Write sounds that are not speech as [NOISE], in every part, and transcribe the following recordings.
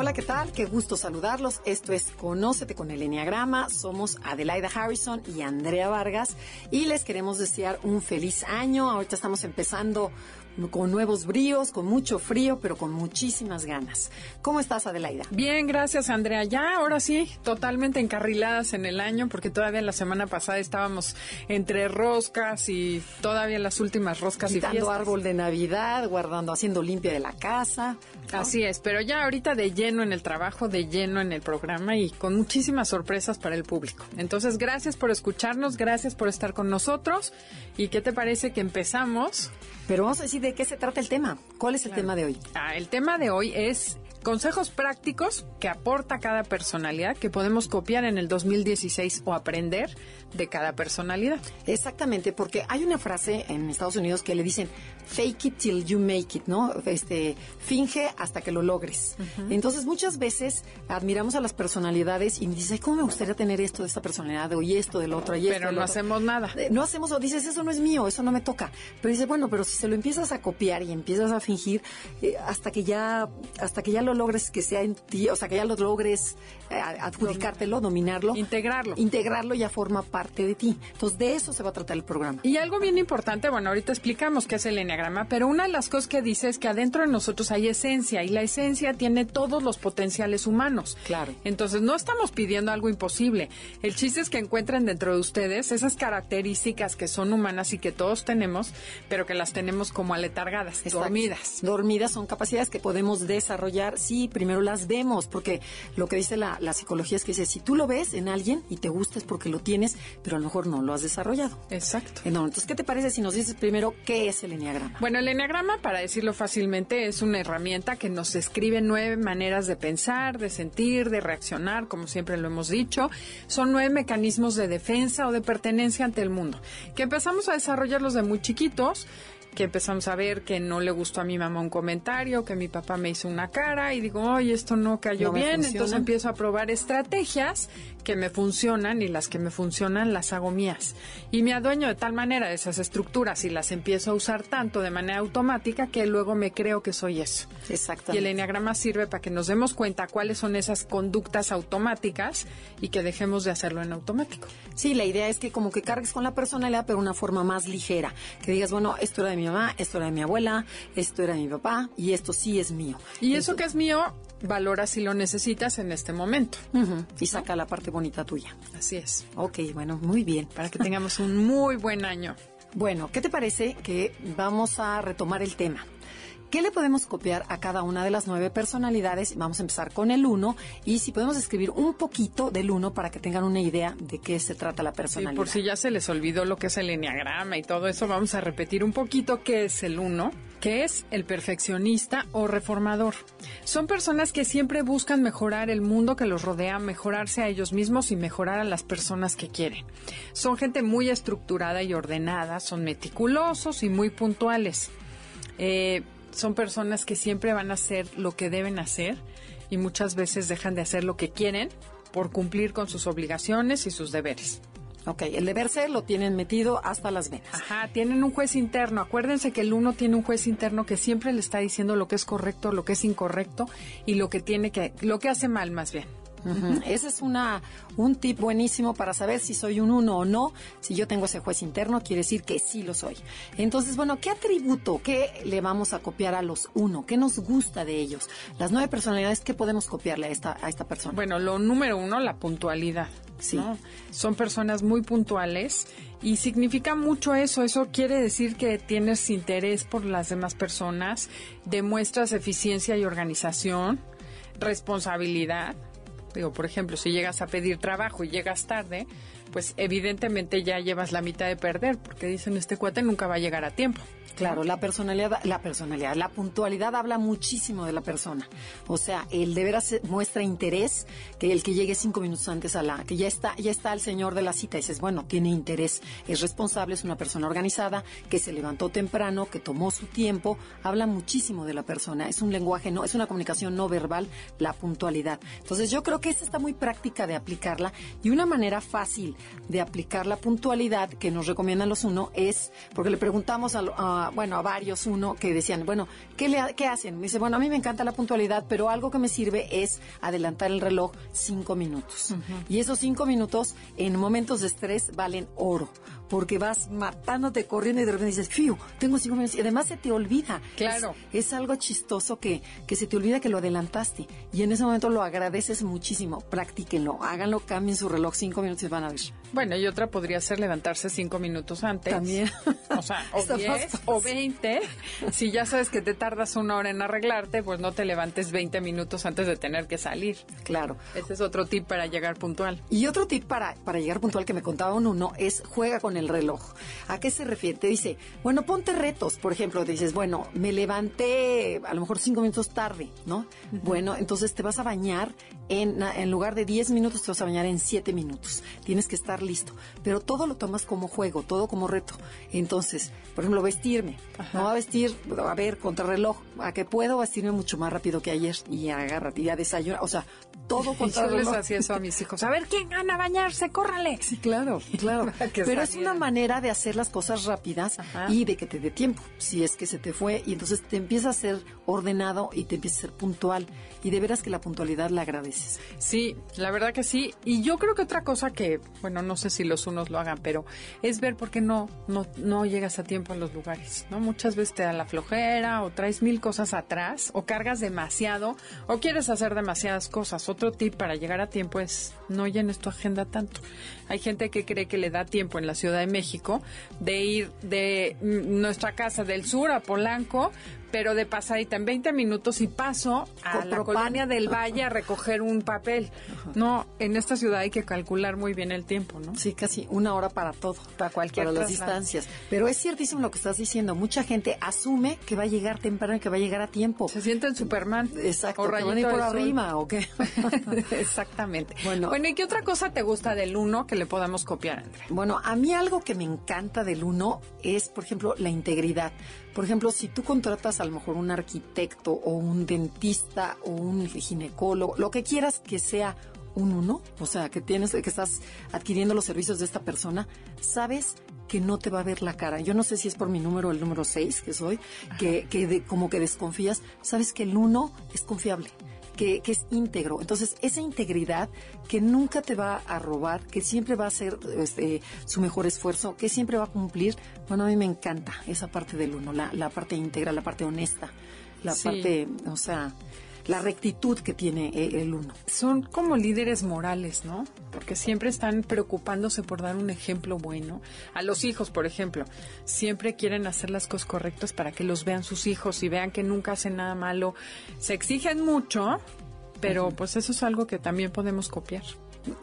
Hola, ¿qué tal? Qué gusto saludarlos. Esto es Conócete con el Enneagrama. Somos Adelaida Harrison y Andrea Vargas y les queremos desear un feliz año. Ahorita estamos empezando con nuevos bríos, con mucho frío, pero con muchísimas ganas. ¿Cómo estás, Adelaida? Bien, gracias, Andrea. Ya, ahora sí, totalmente encarriladas en el año, porque todavía la semana pasada estábamos entre roscas y todavía las últimas roscas Quitando y fiestas. árbol de Navidad, guardando, haciendo limpia de la casa. ¿no? Así es, pero ya ahorita de lleno en el trabajo, de lleno en el programa y con muchísimas sorpresas para el público. Entonces, gracias por escucharnos, gracias por estar con nosotros. ¿Y qué te parece que empezamos? Pero vamos a decir de qué se trata el tema. ¿Cuál es el tema de hoy? Ah, el tema de hoy es consejos prácticos que aporta cada personalidad que podemos copiar en el 2016 o aprender de cada personalidad. Exactamente, porque hay una frase en Estados Unidos que le dicen fake it till you make it, ¿no? Este, finge hasta que lo logres. Entonces, muchas veces admiramos a las personalidades y dices, ay, ¿cómo me gustaría tener esto de esta personalidad, o y esto del otro, y esto Pero no otro? hacemos nada. Eh, No hacemos, o dices, eso no es mío, eso no me toca. Pero dices, bueno, pero si se lo empiezas a copiar y empiezas a fingir eh, hasta que ya, hasta que ya lo logres que sea en ti, o sea, que ya lo logres eh, adjudicártelo, dominarlo, Integrarlo. integrarlo ya forma parte de ti. Entonces, de eso se va a tratar el programa. Y algo bien importante, bueno, ahorita explicamos qué es el enneagrama, pero una de las cosas que dice es que adentro de nosotros hay esencia y la esencia tiene todos los potenciales humanos. Claro. Entonces, no estamos pidiendo algo imposible. El chiste es que encuentren dentro de ustedes esas características que son humanas y que todos tenemos, pero que las tenemos como aletargadas, Exacto. dormidas. Dormidas son capacidades que podemos desarrollar si primero las vemos, porque lo que dice la, la psicología es que dice, si tú lo ves en alguien y te gusta es porque lo tienes, pero a lo mejor no lo has desarrollado. Exacto. Entonces, ¿qué te parece si nos dices primero qué es el enneagrama? Bueno, el enneagrama, para decirlo fácilmente, es una herramienta que nos describe nueve maneras de pensar, de sentir, de reaccionar, como siempre lo hemos dicho. Son nueve mecanismos de defensa o de pertenencia ante el mundo, que empezamos a desarrollarlos de muy chiquitos que empezamos a ver que no le gustó a mi mamá un comentario, que mi papá me hizo una cara y digo, oye, esto no cayó No bien, funciona. entonces empiezo a probar estrategias que me funcionan y las que me funcionan las hago mías. Y me adueño de tal manera de esas estructuras y las empiezo a usar tanto de manera automática que luego me creo que soy eso. Y el enneagrama sirve para que nos demos cuenta cuáles son esas conductas automáticas y que dejemos de hacerlo en automático. Sí, la idea es que como que cargues con la personalidad, pero una forma más ligera. Que digas, bueno, esto era de mi mamá, esto era de mi abuela, esto era de mi papá y esto sí es mío. Y eso que es mío, valora si lo necesitas en este momento. Y saca la parte bonita tuya. Así es. Ok, bueno, muy bien. [LAUGHS] Para que tengamos un muy buen año. Bueno, ¿qué te parece que vamos a retomar el tema? ¿Qué le podemos copiar a cada una de las nueve personalidades? Vamos a empezar con el uno y si podemos escribir un poquito del uno para que tengan una idea de qué se trata la Sí, personalidad. por si ya se les olvidó lo que es el enneagrama y todo eso, vamos a repetir un poquito qué es el uno, que es el perfeccionista o reformador. Son personas que siempre buscan mejorar el mundo que los rodea, mejorarse a ellos mismos y mejorar a las personas que quieren. Son gente muy estructurada y ordenada, son meticulosos y muy puntuales. Eh, son personas que siempre van a hacer lo que deben hacer y muchas veces dejan de hacer lo que quieren por cumplir con sus obligaciones y sus deberes. Ok, el deber ser lo tienen metido hasta las venas. Ajá, tienen un juez interno. Acuérdense que el uno tiene un juez interno que siempre le está diciendo lo que es correcto, lo que es incorrecto y lo que tiene que, lo que hace mal más bien. Ese es una, un tip buenísimo para saber si soy un uno o no. Si yo tengo ese juez interno, quiere decir que sí lo soy. Entonces, bueno, ¿qué atributo, qué le vamos a copiar a los uno? ¿Qué nos gusta de ellos? Las nueve personalidades, ¿qué podemos copiarle a esta, a esta persona? Bueno, lo número uno, la puntualidad. Sí. Son personas muy puntuales y significa mucho eso. Eso quiere decir que tienes interés por las demás personas, demuestras eficiencia y organización, responsabilidad. Digo, por ejemplo, si llegas a pedir trabajo y llegas tarde, pues evidentemente ya llevas la mitad de perder, porque dicen este cuate nunca va a llegar a tiempo. Claro, la personalidad, la personalidad, la puntualidad habla muchísimo de la persona. O sea, el de veras muestra interés que el que llegue cinco minutos antes a la, que ya está, ya está el señor de la cita y dices, bueno, tiene interés, es responsable, es una persona organizada, que se levantó temprano, que tomó su tiempo, habla muchísimo de la persona. Es un lenguaje, no, es una comunicación no verbal, la puntualidad. Entonces yo creo que esta está muy práctica de aplicarla y una manera fácil de aplicar la puntualidad que nos recomiendan los uno es, porque le preguntamos a bueno, a varios, uno que decían, bueno, ¿qué, le, ¿qué hacen? Me dice, bueno, a mí me encanta la puntualidad, pero algo que me sirve es adelantar el reloj cinco minutos. Y esos cinco minutos en momentos de estrés valen oro porque vas matándote corriendo y de repente dices, fiu, tengo cinco minutos. Y además se te olvida. Claro. Es, algo chistoso que, que se te olvida que lo adelantaste. Y en ese momento lo agradeces muchísimo. Practíquenlo, háganlo, cambien su reloj cinco minutos y van a ver. Bueno, y otra podría ser levantarse cinco minutos antes. También. O sea, o [LAUGHS] diez o veinte. Si ya sabes que te tardas una hora en arreglarte, pues no te levantes veinte minutos antes de tener que salir. Claro. Ese es otro tip para llegar puntual. Y otro tip para, para llegar puntual que me contaba uno es juega con el reloj. ¿A qué se refiere? Te dice, bueno, ponte retos. Por ejemplo, dices, bueno, me levanté a lo mejor cinco minutos tarde, ¿no? Bueno, entonces te vas a bañar en, en lugar de diez minutos, te vas a bañar en siete minutos. Tienes que estar listo. Pero todo lo tomas como juego, todo como reto. Entonces, por ejemplo, vestirme. No va a vestir, a ver, contra reloj. ¿A qué puedo vestirme mucho más rápido que ayer? Y agárrate, ya desayuno. O sea, todo [LAUGHS] contra Yo les hacía eso a mis hijos. A ver, ¿quién gana a bañarse? ¡Córrale! Sí, claro, claro. [LAUGHS] Pero es una manera de hacer las cosas rápidas Ajá. y de que te dé tiempo, si es que se te fue, y entonces te empieza a ser ordenado y te empieza a ser puntual. Y de veras que la puntualidad la agradeces. Sí, la verdad que sí. Y yo creo que otra cosa que, bueno, no sé si los unos lo hagan, pero es ver por qué no, no, no llegas a tiempo a los lugares, ¿no? Muchas veces te da la flojera o traes mil cosas atrás o cargas demasiado o quieres hacer demasiadas cosas. Otro tip para llegar a tiempo es no llenes tu agenda tanto. Hay gente que cree que le da tiempo en la Ciudad de México de ir de nuestra casa del sur a Polanco, pero de pasadita en 20 minutos y paso a la colonia del Valle a recoger un papel. No, en esta ciudad hay que calcular muy bien el tiempo, ¿no? Sí, casi una hora para todo. Para cualquier Para las distancias. Pero es ciertísimo lo que estás diciendo. Mucha gente asume que va a llegar temprano y que va a llegar a tiempo. Se sienten Superman. Exacto. O que van a ir rayito por sol. arriba o qué. [LAUGHS] [LAUGHS] Exactamente. Bueno. Bueno, ¿y qué otra cosa te gusta del uno que le podamos copiar, Andrea? Bueno, a mí algo que me encanta del uno es, por ejemplo, la integridad. Por ejemplo, si tú contratas a lo mejor un arquitecto o un dentista o un ginecólogo, lo que quieras que sea un uno, o sea, que tienes, que estás adquiriendo los servicios de esta persona, sabes que no te va a ver la cara. Yo no sé si es por mi número, el número 6 que soy, que, que de- como que desconfías, sabes que el uno es confiable. Que, que es íntegro. Entonces, esa integridad que nunca te va a robar, que siempre va a hacer este, su mejor esfuerzo, que siempre va a cumplir, bueno, a mí me encanta esa parte del uno, la, la parte íntegra, la parte honesta, la Sí. parte, o sea, la rectitud que tiene eh, el uno. Son como líderes morales, ¿no? Porque siempre están preocupándose por dar un ejemplo bueno. A los hijos, por ejemplo, siempre quieren hacer las cosas correctas para que los vean sus hijos y vean que nunca hacen nada malo. Se exigen mucho, pero pues eso es algo que también podemos copiar.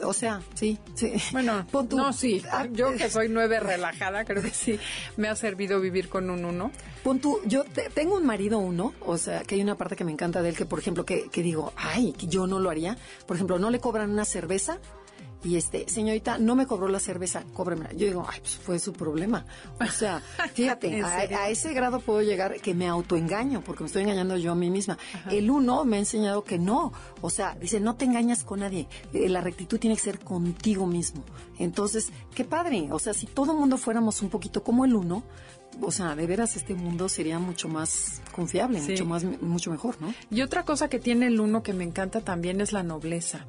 O sea, sí, sí. Bueno, [LAUGHS] Pon tú- no, sí. Ah, Yo que soy nueve relajada, creo que [LAUGHS] sí me ha servido vivir con un uno. Pon tú, yo te- tengo un marido uno, o sea, que hay una parte que me encanta de él, que por ejemplo, que, que digo, ay, que yo no lo haría. Por ejemplo, no le cobran una cerveza y este, señorita, no me cobró la cerveza, cóbremela. Yo digo, ay, pues fue su problema. O sea, [LAUGHS] fíjate, a ese grado puedo llegar que me autoengaño, porque me estoy engañando yo a mí misma. El uno me ha enseñado que no. O sea, dice, no te engañas con nadie. Eh, La rectitud tiene que ser contigo mismo. Entonces, qué padre. O sea, si todo el mundo fuéramos un poquito como el uno, o sea, de veras este mundo sería mucho más confiable, Sí. mucho más, mucho mejor, ¿no? Y otra cosa que tiene el uno que me encanta también es la nobleza.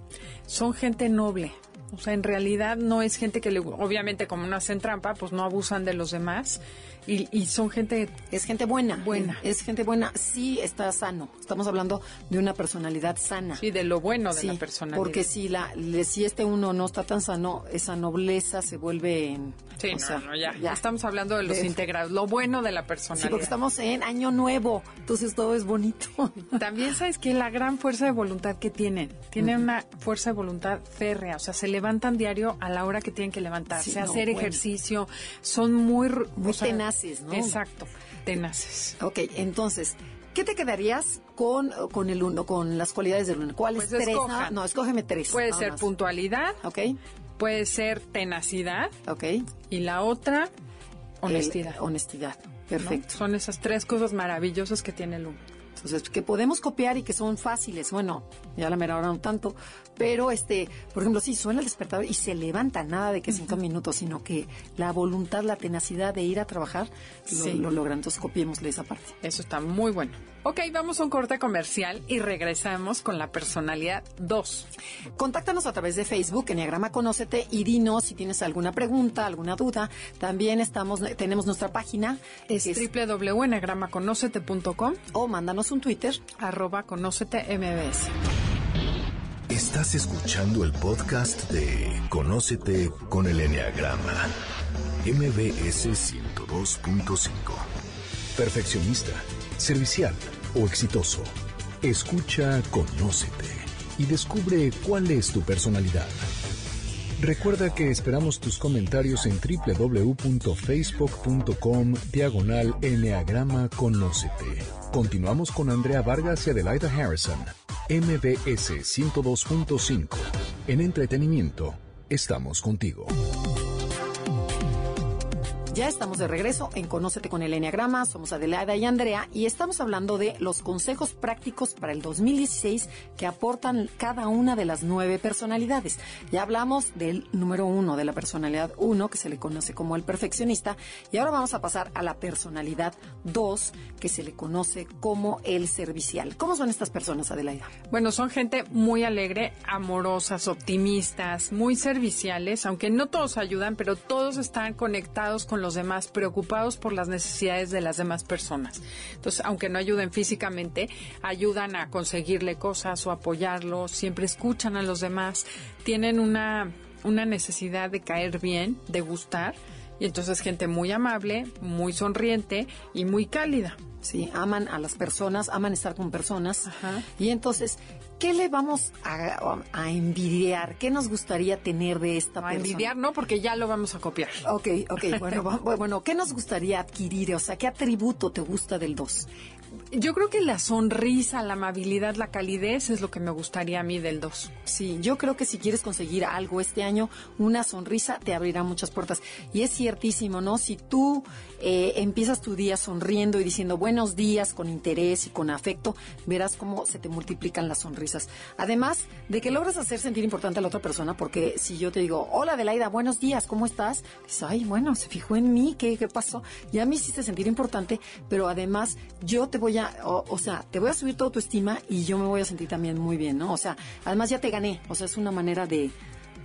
Son gente noble. O sea, en realidad no es gente que le, obviamente como no hacen trampa, pues no abusan de los demás. Y, y son gente... Es gente buena. Buena. Es gente buena. Sí está sano. Estamos hablando de una personalidad sana. Sí, de lo bueno de Sí, la personalidad. Porque si la le- si este uno no está tan sano, esa nobleza se vuelve en Sí, no, sea, no, ya. Estamos hablando de los De- integrados, lo bueno de la Sí, personalidad. porque estamos en año nuevo, entonces todo es bonito. [LAUGHS] También sabes que la gran fuerza de voluntad que tienen, tienen una fuerza de voluntad férrea, o sea, se levantan diario a la hora que tienen que levantarse, Sí, no, hacer bueno. ejercicio, son muy, Muy o sea, tenaces, ¿no? Exacto, tenaces. ok, entonces, ¿qué te quedarías con, con el uno, con las cualidades del uno? ¿Cuáles Pues tres? escojan. No, no, escógeme tres. Puede ser más. puntualidad, Ok, puede ser tenacidad ok. y la otra, El- honestidad. honestidad, ¿no? perfecto. Son esas tres cosas maravillosas que tiene el uno. Entonces, que podemos copiar y que son fáciles. Bueno, ya la mera hora no tanto. Pero, este, por ejemplo, sí, suena el despertador y se levanta, nada de que cinco minutos, sino que la voluntad, la tenacidad de ir a trabajar, lo, Sí. lo logran. Entonces, copiémosle esa parte. Eso está muy bueno. Ok, vamos a un corte comercial y regresamos con la personalidad 2. Contáctanos a través de Facebook, Enneagrama Conócete, y dinos si tienes alguna pregunta, alguna duda. También estamos, tenemos nuestra página, Es es- www.enagramaconocete.com o mándanos un Twitter. arroba conócete MBS. Estás escuchando el podcast de Conócete con el Enneagrama. MBS 102.5. Perfeccionista, servicial o exitoso. Escucha Conócete y descubre cuál es tu personalidad. Recuerda que esperamos tus comentarios en www.facebook.com diagonal Enneagrama Conócete. Continuamos con Andrea Vargas y Adelaida Harrison. MBS 102.5. En entretenimiento, estamos contigo. Ya estamos de regreso en Conócete con el Enneagrama. Somos Adelaida y Andrea y estamos hablando de los consejos prácticos para el 2016 que aportan cada una de las nueve personalidades. Ya hablamos del número uno, de la personalidad uno, que se le conoce como el perfeccionista, y ahora vamos a pasar a la personalidad dos, que se le conoce como el servicial. ¿Cómo son estas personas, Adelaida? Bueno, son gente muy alegre, amorosas, optimistas, muy serviciales, aunque no todos ayudan, pero todos están conectados con los demás, preocupados por las necesidades de las demás personas. Entonces, aunque no ayuden físicamente, ayudan a conseguirle cosas o apoyarlos, siempre escuchan a los demás, tienen una, una necesidad de caer bien, de gustar, y entonces gente muy amable, muy sonriente y muy cálida. Sí, aman a las personas, aman estar con personas. Ajá. Y entonces, ¿qué le vamos a, a envidiar? ¿Qué nos gustaría tener de esta A persona? envidiar, ¿no? Porque ya lo vamos a copiar. Ok, ok, bueno, [LAUGHS] bueno, ¿qué nos gustaría adquirir? O sea, ¿qué atributo te gusta del 2? Yo creo que la sonrisa, la amabilidad, la calidez es lo que me gustaría a mí del 2. Sí, yo creo que si quieres conseguir algo este año, una sonrisa te abrirá muchas puertas. Y es ciertísimo, ¿no? Si tú eh, empiezas tu día sonriendo y diciendo buenos días con interés y con afecto, verás cómo se te multiplican las sonrisas. Además de que logras hacer sentir importante a la otra persona, porque si yo te digo, hola Adelaida, buenos días, ¿cómo estás? Dices, ay, bueno, se fijó en mí, ¿qué, qué pasó? Ya me hiciste sentir importante, pero además yo te voy a, o, o sea, te voy a subir toda tu estima y yo me voy a sentir también muy bien, ¿no? O sea, además ya te gané, o sea, es una manera de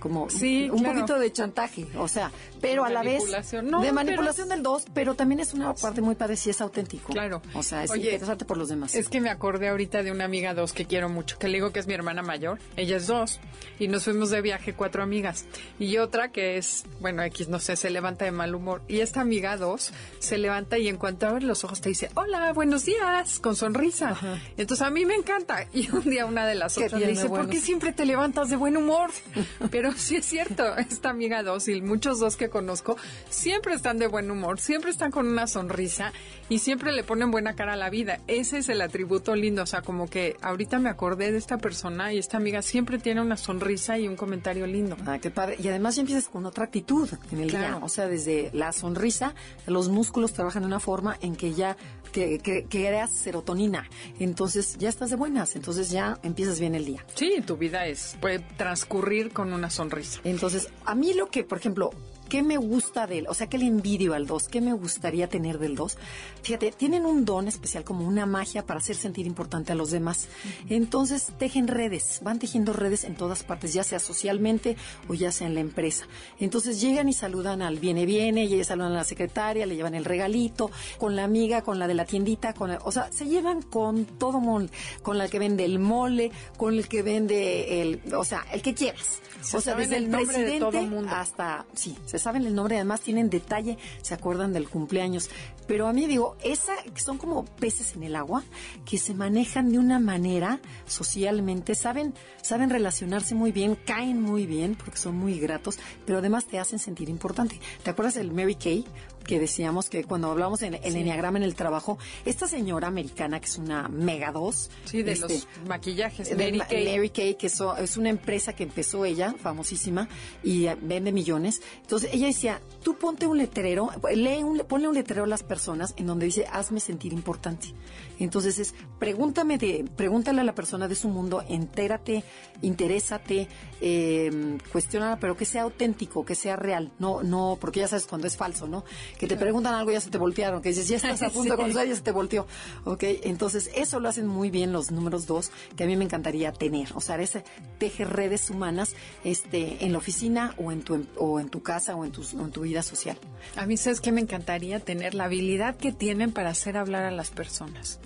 como Sí, un claro. poquito de chantaje, o sea, pero a la vez. No, de pero- manipulación del dos, pero también es una parte muy padre si es auténtico. Claro. O sea, es Oye, interesarte por los demás. Es que me acordé ahorita de una amiga dos que quiero mucho, que le digo que es mi hermana mayor. Ella es dos. Y nos fuimos de viaje cuatro amigas. Y otra que es, bueno, X, no sé, se levanta de mal humor. Y esta amiga dos se levanta y en cuanto abre los ojos te dice, hola, buenos días, con sonrisa. Entonces a mí me encanta. [LAUGHS] Y un día una de las ¿Qué otras le dice, ¿por qué siempre te levantas de buen humor? [LAUGHS] Pero [LAUGHS] sí es cierto, esta amiga dos y muchos dos que conozco siempre están de buen humor, siempre están con una sonrisa y siempre le ponen buena cara a la vida. Ese es el atributo lindo, o sea, como que ahorita me acordé de esta persona y esta amiga siempre tiene una sonrisa y un comentario lindo. Ah, qué padre. Y además ya empiezas con otra actitud en el Claro. día. O sea, desde la sonrisa, los músculos trabajan de una forma en que ya que, que, que creas serotonina. Entonces ya estás de buenas. Entonces ya empiezas bien el día. Sí, tu vida es puede transcurrir con una sonrisa. Entonces, a mí lo que, por ejemplo, ¿qué me gusta de él? O sea, ¿qué le envidio al 2? ¿Qué me gustaría tener del 2? Fíjate, tienen un don especial, como una magia para hacer sentir importante a los demás. Entonces, tejen redes, van tejiendo redes en todas partes, ya sea socialmente o ya sea en la empresa. Entonces, llegan y saludan al viene, viene, y saludan a la secretaria, le llevan el regalito, con la amiga, con la de la tiendita, con o sea, se llevan con todo mundo, con la que vende el mole, con el que vende el, o sea, el que quieras. o sea, desde el, presidente hasta, sí, se saben el nombre, además tienen detalle, se acuerdan del cumpleaños. Pero a mí digo, esa, son como peces en el agua, que se manejan de una manera socialmente, saben, saben relacionarse muy bien, caen muy bien, porque son muy gratos, pero además te hacen sentir importante. ¿Te acuerdas del Mary Kay? Que decíamos que cuando hablamos en el enneagrama en el trabajo, esta señora americana que es una mega dos. Sí, de este, los maquillajes. Mary Kay. Mary Kay, que es una empresa que empezó ella, famosísima, y eh, vende millones. Entonces ella decía, tú ponte un letrero, lee un, ponle un letrero a las personas en donde dice, hazme sentir importante. Entonces es, pregúntame de, pregúntale a la persona de su mundo, entérate, interésate, eh, cuestiona, pero que sea auténtico, que sea real, no, no, porque ya sabes cuando es falso, ¿no? Que te preguntan algo y ya se te voltearon, que dices, ya estás a [LAUGHS] punto de ya se te volteó, ¿ok? Entonces eso lo hacen muy bien los números dos, que a mí me encantaría tener, o sea, ese teje redes humanas, este, en la oficina o en tu, o en tu casa o en tu, en tu vida social. A mí sabes que me encantaría tener la habilidad que tienen para hacer hablar a las personas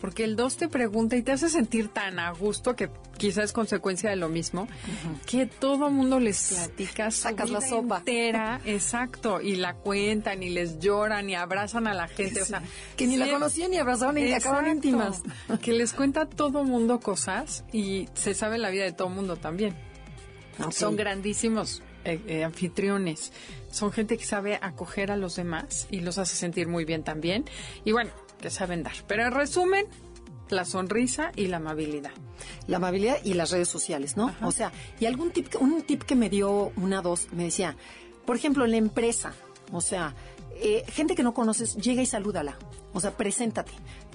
porque el 2 te pregunta y te hace sentir tan a gusto que quizás es consecuencia de lo mismo, que todo mundo les platica Sacas la sopa. entera, [LAUGHS] exacto, y la cuentan y les lloran y abrazan a la gente, o sea, que ni la conocían ni abrazaban y acaban íntimas. [LAUGHS] Que les cuenta todo mundo cosas y se sabe la vida de todo mundo también. Son grandísimos eh, eh, anfitriones. Son gente que sabe acoger a los demás y los hace sentir muy bien también. Y bueno, que saben dar. Pero en resumen, la sonrisa y la amabilidad. La amabilidad y las redes sociales, ¿no? O sea, y algún tip, un tip que me dio una dos, me decía, por ejemplo, la empresa, o sea, eh, gente que no conoces, llega y salúdala. O sea, preséntate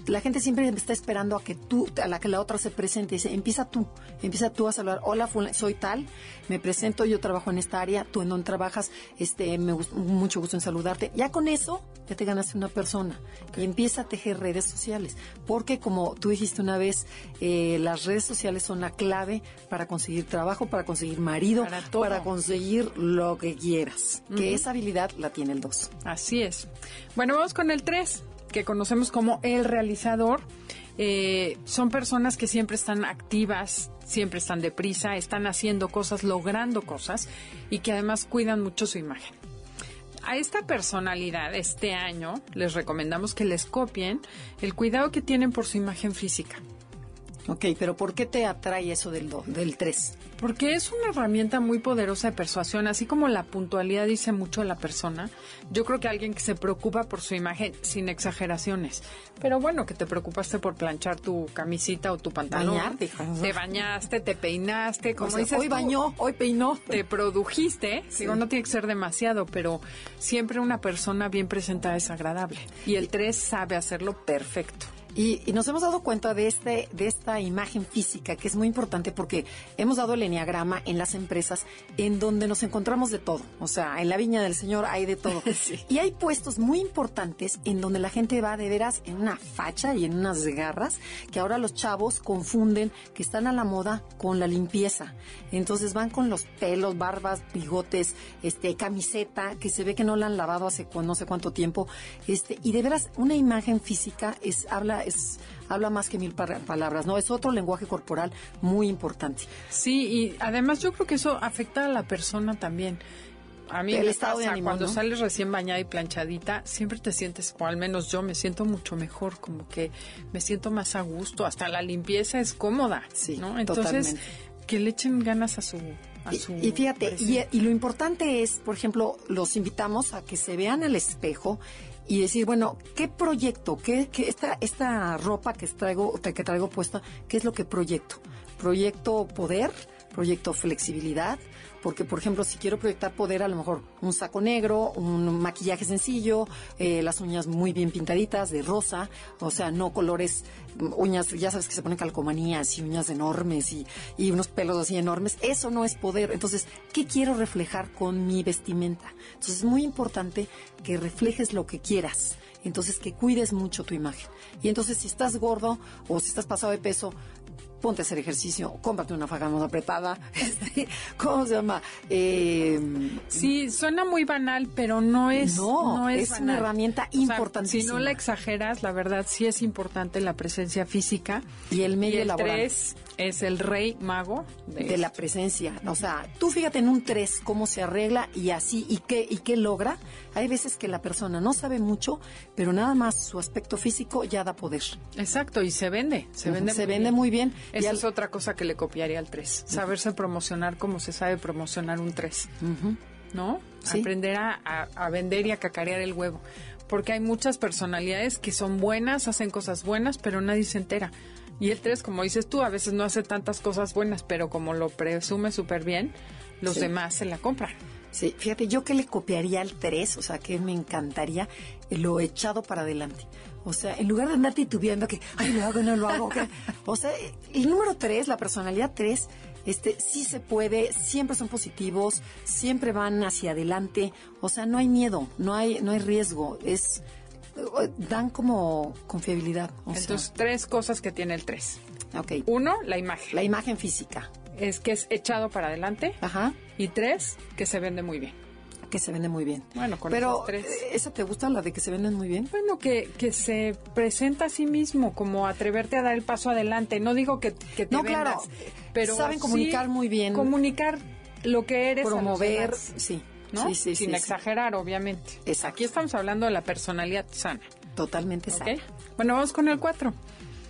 la gente siempre está esperando a que tú, a la que la otra se presente. Dice, empieza tú, empieza tú a saludar. Hola, soy tal, me presento, yo trabajo en esta área, tú en donde trabajas, este, me gusta, mucho gusto en saludarte. Ya con eso, ya te ganaste una persona. Y empieza a tejer redes sociales. Porque como tú dijiste una vez, eh, las redes sociales son la clave para conseguir trabajo, para conseguir marido, para, conseguir lo que quieras. Que esa habilidad la tiene el 2. Así es. Bueno, vamos con el 3 que conocemos como el realizador, eh, son personas que siempre están activas, siempre están deprisa, están haciendo cosas, logrando cosas y que además cuidan mucho su imagen. A esta personalidad este año les recomendamos que les copien el cuidado que tienen por su imagen física. Ok, pero ¿por qué te atrae eso del, del 3? Porque es una herramienta muy poderosa de persuasión, así como la puntualidad dice mucho a la persona. Yo creo que alguien que se preocupa por su imagen sin exageraciones. Pero bueno, que te preocupaste por planchar tu camisita o tu pantalón. Bañarte, te bañaste, te peinaste, como dices Hoy bañó, hoy peinó. Te produjiste. Digo, no tiene que ser demasiado, pero siempre una persona bien presentada es agradable. Y el 3 sabe hacerlo perfecto. Y, nos hemos dado cuenta de, este, de esta imagen física que es muy importante porque hemos dado el eneagrama en las empresas en donde nos encontramos de todo. O sea, en la viña del Señor hay de todo. [LAUGHS] Y hay puestos muy importantes en donde la gente va de veras en una facha y en unas garras que ahora los chavos confunden que están a la moda con la limpieza. Entonces van con los pelos, barbas, bigotes, este, camiseta, que se ve que no la han lavado hace no sé cuánto tiempo. Este, y de veras, una imagen física es, habla es habla más que mil palabras, ¿no? Es otro lenguaje corporal muy importante. Sí, y además yo creo que eso afecta a la persona también. A mí el estado de ánimo, cuando sales recién bañada y planchadita, siempre te sientes, o al menos yo me siento mucho mejor, como que me siento más a gusto, hasta la limpieza es cómoda, sí, ¿no? Entonces, que le echen ganas a su a su y, fíjate, y, y, lo importante es, por ejemplo, los invitamos a que se vean al espejo y decir, bueno, ¿qué proyecto? ¿Qué, qué esta, esta ropa que traigo, que traigo puesta, qué es lo que proyecto? ¿Proyecto poder? Proyecto flexibilidad, porque por ejemplo, si quiero proyectar poder, a lo mejor un saco negro, un maquillaje sencillo, eh, las uñas muy bien pintaditas, de rosa, o sea, no colores, mm, uñas, ya sabes que se ponen calcomanías y uñas enormes y, y unos pelos así enormes, eso no es poder. Entonces, ¿qué quiero reflejar con mi vestimenta? Entonces, es muy importante que reflejes lo que quieras entonces que cuides mucho tu imagen. Y entonces si estás gordo o si estás pasado de peso, ponte a hacer ejercicio, cómprate una faja apretada, [LAUGHS] este, ¿cómo se llama? Eh, sí, suena muy banal, pero no es No, es, una herramienta importantísima. si no la exageras, la verdad sí es importante la presencia física. Y el medio y el es el rey mago de, la presencia. O sea, tú fíjate en un 3 cómo se arregla y así, y qué, y qué logra. Hay veces que la persona no sabe mucho, pero nada más su aspecto físico ya da poder. Exacto, y se vende, se vende, se muy, vende bien. muy bien. Esa es otra cosa que le copiaría al 3, saberse promocionar como se sabe promocionar un 3, ¿no? Aprender a, a vender y a cacarear el huevo porque hay muchas personalidades que son buenas, hacen cosas buenas, pero nadie se entera. Y el 3, como dices tú, a veces no hace tantas cosas buenas, pero como lo presume súper bien, los demás se la compran. Sí, fíjate, yo que le copiaría al 3, o sea, que me encantaría lo echado para adelante. O sea, en lugar de andar titubeando que, ay, lo hago, no lo hago. [LAUGHS] O sea, el número 3, la personalidad 3, este, sí se puede, siempre son positivos, siempre van hacia adelante. O sea, no hay miedo, no hay, no hay riesgo. Es, dan como confiabilidad. Entonces, tres cosas que tiene el 3. Ok. Uno, la imagen. La imagen física. Es que es echado para adelante. Ajá. Y tres, que se vende muy bien. Que se vende muy bien. Bueno, con Pero, tres. Eh, ¿esa te gusta, la de que se venden muy bien? Bueno, que, que se presenta a sí mismo, como atreverte a dar el paso adelante. No digo que, que te No, claro. pero saben comunicar muy bien. Comunicar lo que eres. Promover, sí. ¿No? Sin exagerar, obviamente. Exacto. Aquí estamos hablando de la personalidad sana. Totalmente sana. Bueno, vamos con el 4.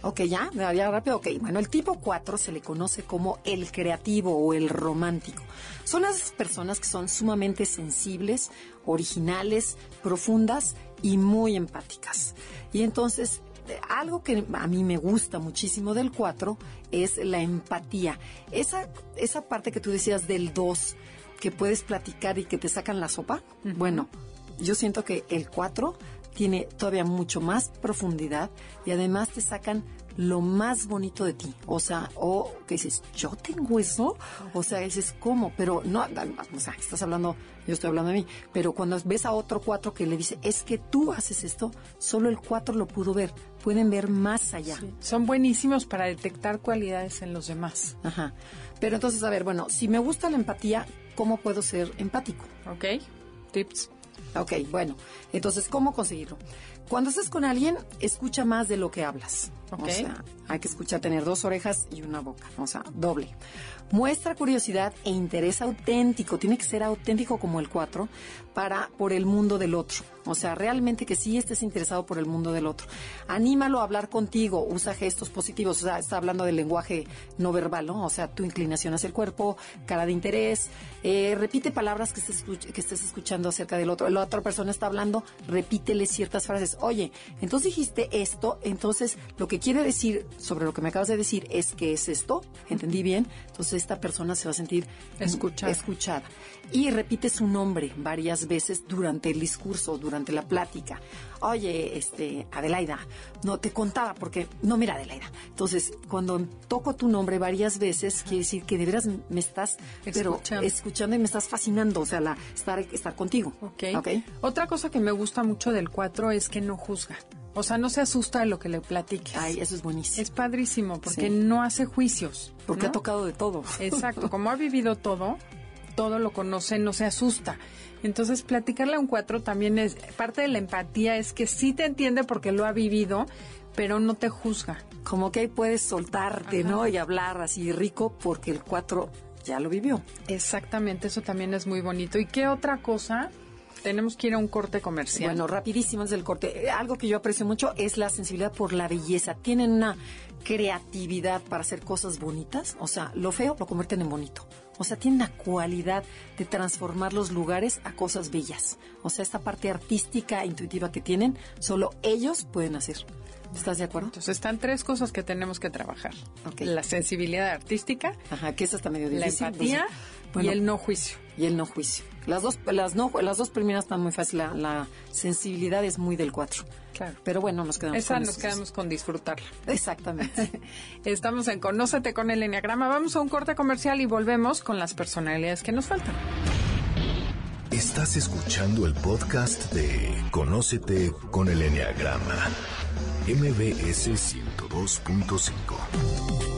Ok, ya, ya rápido. Ok, bueno, el tipo 4 se le conoce como el creativo o el romántico. Son las personas que son sumamente sensibles, originales, profundas y muy empáticas. Y entonces, algo que a mí me gusta muchísimo del 4 es la empatía. Esa, esa parte que tú decías del 2, que puedes platicar y que te sacan la sopa. Bueno, yo siento que el 4 tiene todavía mucho más profundidad y además te sacan lo más bonito de ti. O sea, o que dices, yo tengo eso. O sea, dices, ¿cómo? Pero no, o sea, estás hablando, yo estoy hablando de mí. Pero cuando ves a otro cuatro que le dice, es que tú haces esto, solo el cuatro lo pudo ver. Pueden ver más allá. Son buenísimos para detectar cualidades en los demás. Ajá. Pero entonces, a ver, bueno, si me gusta la empatía, ¿cómo puedo ser empático? Ok. Tips. Ok, bueno. Entonces, ¿cómo conseguirlo? Cuando estás con alguien, escucha más de lo que hablas. O sea, hay que escuchar, tener dos orejas y una boca. O sea, doble. Muestra curiosidad e interés auténtico. Tiene que ser auténtico como el 4 para por el mundo del otro. O sea, realmente que sí estés interesado por el mundo del otro. Anímalo a hablar contigo, usa gestos positivos. O sea, está hablando del lenguaje no verbal, ¿no? O sea, tu inclinación hacia el cuerpo, cara de interés. Eh, repite palabras que estés, que estés escuchando acerca del otro. La otra persona está hablando, repítele ciertas frases. Oye, entonces dijiste esto, entonces lo que quiere decir sobre lo que me acabas de decir es que es esto. ¿Entendí bien? Entonces esta persona se va a sentir escuchada. escuchada. Y repite su nombre varias veces durante el discurso, durante la plática. Oye, este, Adelaida, no te contaba porque, no, mira, Adelaida. Entonces, cuando toco tu nombre varias veces, quiere decir que de veras me estás escuchando, pero, escuchando y me estás fascinando, o sea, la, estar, estar contigo. Ok. okay. Otra cosa que me gusta mucho del 4 es que no juzga. O sea, no se asusta de lo que le platiques. Ay, eso es buenísimo. Es padrísimo porque no hace juicios. Porque ha tocado de todo. Exacto, [LAUGHS] como ha vivido todo, todo lo conoce, no se asusta. Entonces, platicarle a un cuatro también es parte de la empatía, es que sí te entiende porque lo ha vivido, pero no te juzga. Como que ahí puedes soltarte, ¿no? Y hablar así rico porque el cuatro ya lo vivió. Exactamente, eso también es muy bonito. ¿Y qué otra cosa? Tenemos que ir a un corte comercial. Bueno, rapidísimo antes del corte. Algo que yo aprecio mucho es la sensibilidad por la belleza. Tienen una creatividad para hacer cosas bonitas. O sea, lo feo lo convierten en bonito. O sea, tienen la cualidad de transformar los lugares a cosas bellas. O sea, esta parte artística, intuitiva que tienen, solo ellos pueden hacer. ¿Estás de acuerdo? Entonces están tres cosas que tenemos que trabajar. La sensibilidad artística. Ajá, que esa está medio difícil. La empatía y el no juicio. Y el no juicio. Las dos, las no, las dos primeras están muy fáciles. La, sensibilidad es muy del cuatro. Claro. Pero bueno, nos quedamos Esa nos quedamos con disfrutarla. Exactamente. [LAUGHS] Estamos en Conócete con el Enneagrama. Vamos a un corte comercial y volvemos con las personalidades que nos faltan. Estás escuchando el podcast de Conócete con el Enneagrama. MBS 102.5.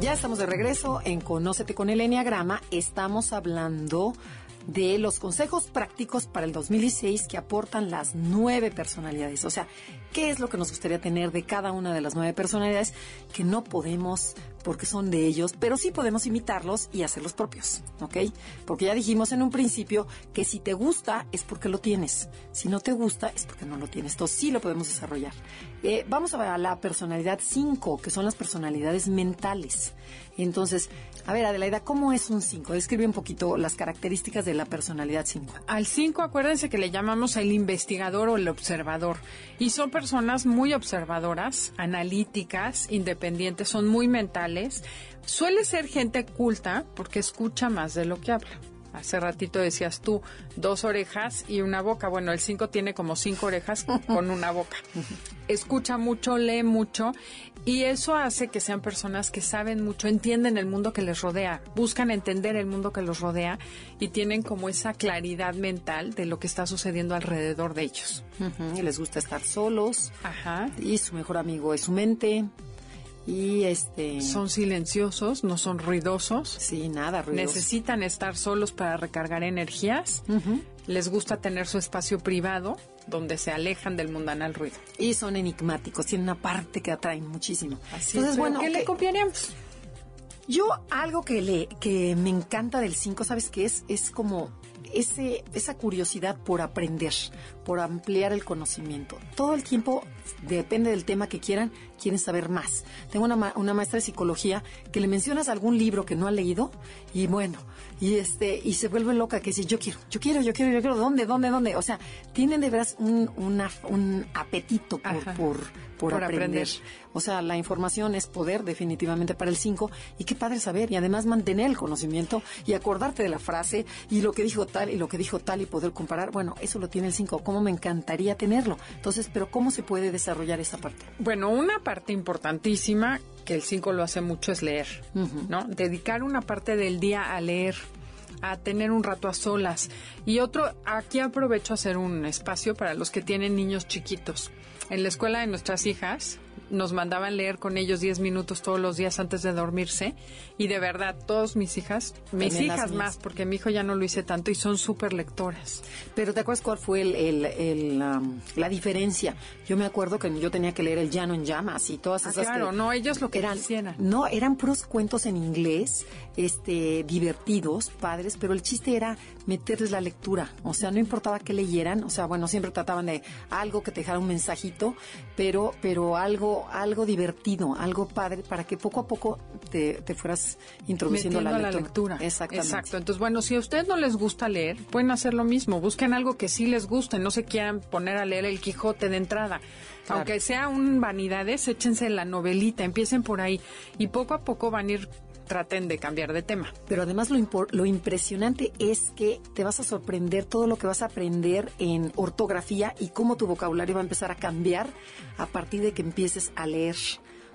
Ya estamos de regreso en Conócete con el Enneagrama. Estamos hablando de los consejos prácticos para el 2016 que aportan las nueve personalidades. O sea, ¿qué es lo que nos gustaría tener de cada una de las nueve personalidades que no podemos porque son de ellos, pero sí podemos imitarlos y hacerlos propios, ¿ok? Porque ya dijimos en un principio que si te gusta es porque lo tienes, si no te gusta es porque no lo tienes, entonces sí lo podemos desarrollar. Eh, vamos a la personalidad 5, que son las personalidades mentales. Entonces, a ver, Adelaida, ¿cómo es un 5? Describe un poquito las características de la personalidad 5. Al 5, acuérdense que le llamamos el investigador o el observador. Y son personas muy observadoras, analíticas, independientes, son muy mentales suele ser gente culta porque escucha más de lo que habla. Hace ratito decías tú, dos orejas y una boca. Bueno, el cinco tiene como cinco orejas [LAUGHS] con una boca. Escucha mucho, lee mucho y eso hace que sean personas que saben mucho, entienden el mundo que les rodea, buscan entender el mundo que los rodea y tienen como esa claridad mental de lo que está sucediendo alrededor de ellos. Y les gusta estar solos. Ajá. Y su mejor amigo es su mente. Y este. Son silenciosos, no son ruidosos. Sí, nada ruidosos. Necesitan estar solos para recargar energías. Les gusta tener su espacio privado, donde se alejan del mundanal ruido. Y son enigmáticos, tienen una parte que atraen muchísimo. Así Entonces, bueno, ¿qué le copiaríamos? Yo algo que le que me encanta del 5, ¿sabes qué es? Es como ese, esa curiosidad por aprender, por ampliar el conocimiento. Todo el tiempo, depende del tema que quieran, quieren saber más. Tengo una, una maestra de psicología que le mencionas algún libro que no ha leído y bueno, y este y se vuelve loca que dice, yo quiero, yo quiero, yo quiero, yo quiero, ¿dónde, dónde, dónde? O sea, tienen de veras un, un apetito por, por, aprender. O sea, la información es poder definitivamente para el 5 y qué padre saber y además mantener el conocimiento y acordarte de la frase y lo que dijo tal y lo que dijo tal y poder comparar. Bueno, eso lo tiene el 5. ¿Cómo me encantaría tenerlo? Entonces, pero ¿cómo se puede desarrollar esa parte? Bueno, una parte importantísima que el 5 lo hace mucho es leer, ¿no? Dedicar una parte del día a leer a tener un rato a solas. Y otro, aquí aprovecho hacer un espacio para los que tienen niños chiquitos. En la escuela de nuestras hijas, nos mandaban leer con ellos 10 minutos todos los días antes de dormirse. Y de verdad, todas mis hijas, mis hijas más, porque mi hijo ya no lo hice tanto y son súper lectoras. Pero ¿te acuerdas cuál fue el, la diferencia? Yo me acuerdo que yo tenía que leer El Llano en Llamas y todas ah, esas. claro, no, ellos lo que eran. No, eran puros cuentos en inglés, este, divertidos, padres, pero el chiste era meterles la lectura. O sea, no importaba que leyeran, o sea, bueno, siempre trataban de algo que te dejara un mensajito, pero, pero algo algo, divertido, algo padre, para que poco a poco te, fueras introduciendo la lectura. la lectura. Exactamente. Exacto. Entonces, bueno, si a ustedes no les gusta leer, pueden hacer lo mismo. Busquen algo que sí les guste. No se quieran poner a leer el Quijote de entrada. Aunque sea un vanidades, échense la novelita, empiecen por ahí. Y poco a poco van a ir traten de cambiar de tema. Pero además lo, lo impresionante es que te vas a sorprender todo lo que vas a aprender en ortografía y cómo tu vocabulario va a empezar a cambiar a partir de que empieces a leer.